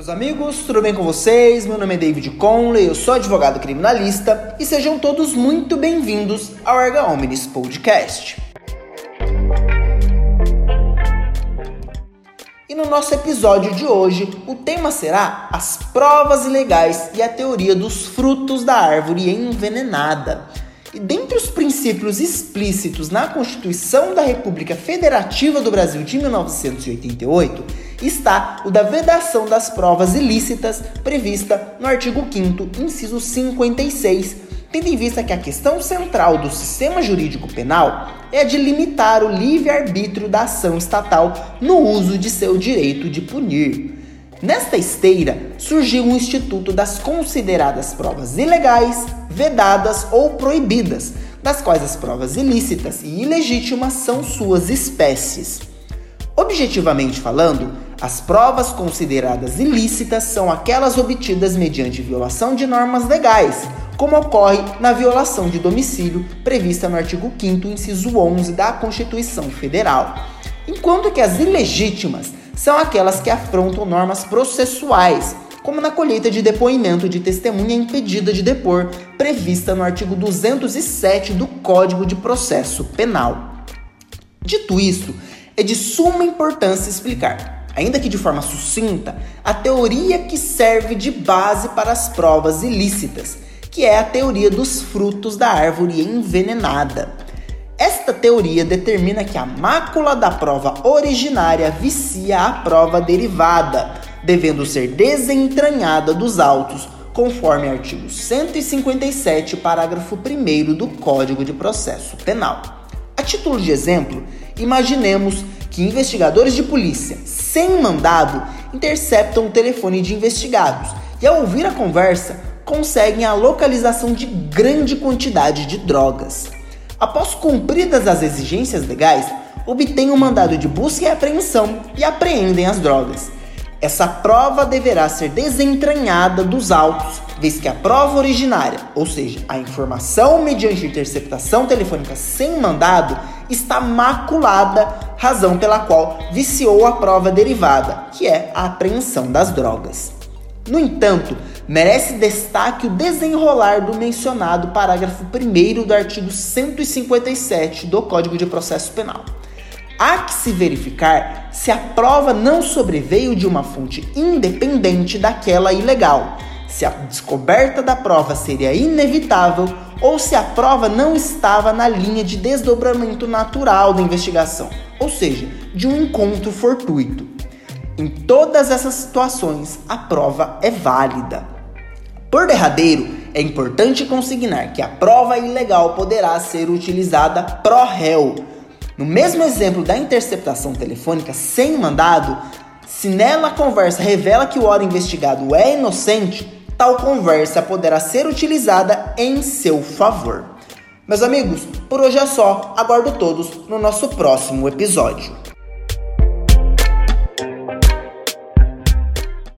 Meus amigos, tudo bem com vocês? Meu nome é David Conley, eu sou advogado criminalista e sejam todos muito bem-vindos ao Erga Omnis Podcast. E no nosso episódio de hoje, o tema será as provas ilegais e a teoria dos frutos da árvore envenenada. E dentre os princípios explícitos na Constituição da República Federativa do Brasil de 1988 está o da vedação das provas ilícitas prevista no artigo 5 inciso 56, tendo em vista que a questão central do sistema jurídico penal é a de limitar o livre-arbítrio da ação estatal no uso de seu direito de punir. Nesta esteira, surgiu o Instituto das consideradas provas ilegais, vedadas ou proibidas, das quais as provas ilícitas e ilegítimas são suas espécies. Objetivamente falando, as provas consideradas ilícitas são aquelas obtidas mediante violação de normas legais, como ocorre na violação de domicílio prevista no artigo 5 inciso 11 da Constituição Federal, enquanto que as ilegítimas são aquelas que afrontam normas processuais, como na colheita de depoimento de testemunha impedida de depor, prevista no artigo 207 do Código de Processo Penal. Dito isso, é de suma importância explicar, ainda que de forma sucinta, a teoria que serve de base para as provas ilícitas, que é a teoria dos frutos da árvore envenenada. Esta teoria determina que a mácula da prova originária vicia a prova derivada, devendo ser desentranhada dos autos, conforme artigo 157, parágrafo 1 do Código de Processo Penal. A título de exemplo, imaginemos que investigadores de polícia, sem mandado, interceptam o telefone de investigados e, ao ouvir a conversa, conseguem a localização de grande quantidade de drogas após cumpridas as exigências legais, obtêm um mandado de busca e apreensão e apreendem as drogas. Essa prova deverá ser desentranhada dos autos, visto que a prova originária, ou seja, a informação mediante interceptação telefônica sem mandado, está maculada, razão pela qual viciou a prova derivada, que é a apreensão das drogas. No entanto, merece destaque o desenrolar do mencionado parágrafo 1 do artigo 157 do Código de Processo Penal. Há que se verificar se a prova não sobreveio de uma fonte independente daquela ilegal, se a descoberta da prova seria inevitável ou se a prova não estava na linha de desdobramento natural da investigação, ou seja, de um encontro fortuito. Em todas essas situações, a prova é válida. Por derradeiro, é importante consignar que a prova ilegal poderá ser utilizada pro réu. No mesmo exemplo da interceptação telefônica sem mandado, se nela a conversa revela que o órgão investigado é inocente, tal conversa poderá ser utilizada em seu favor. Meus amigos, por hoje é só. Aguardo todos no nosso próximo episódio.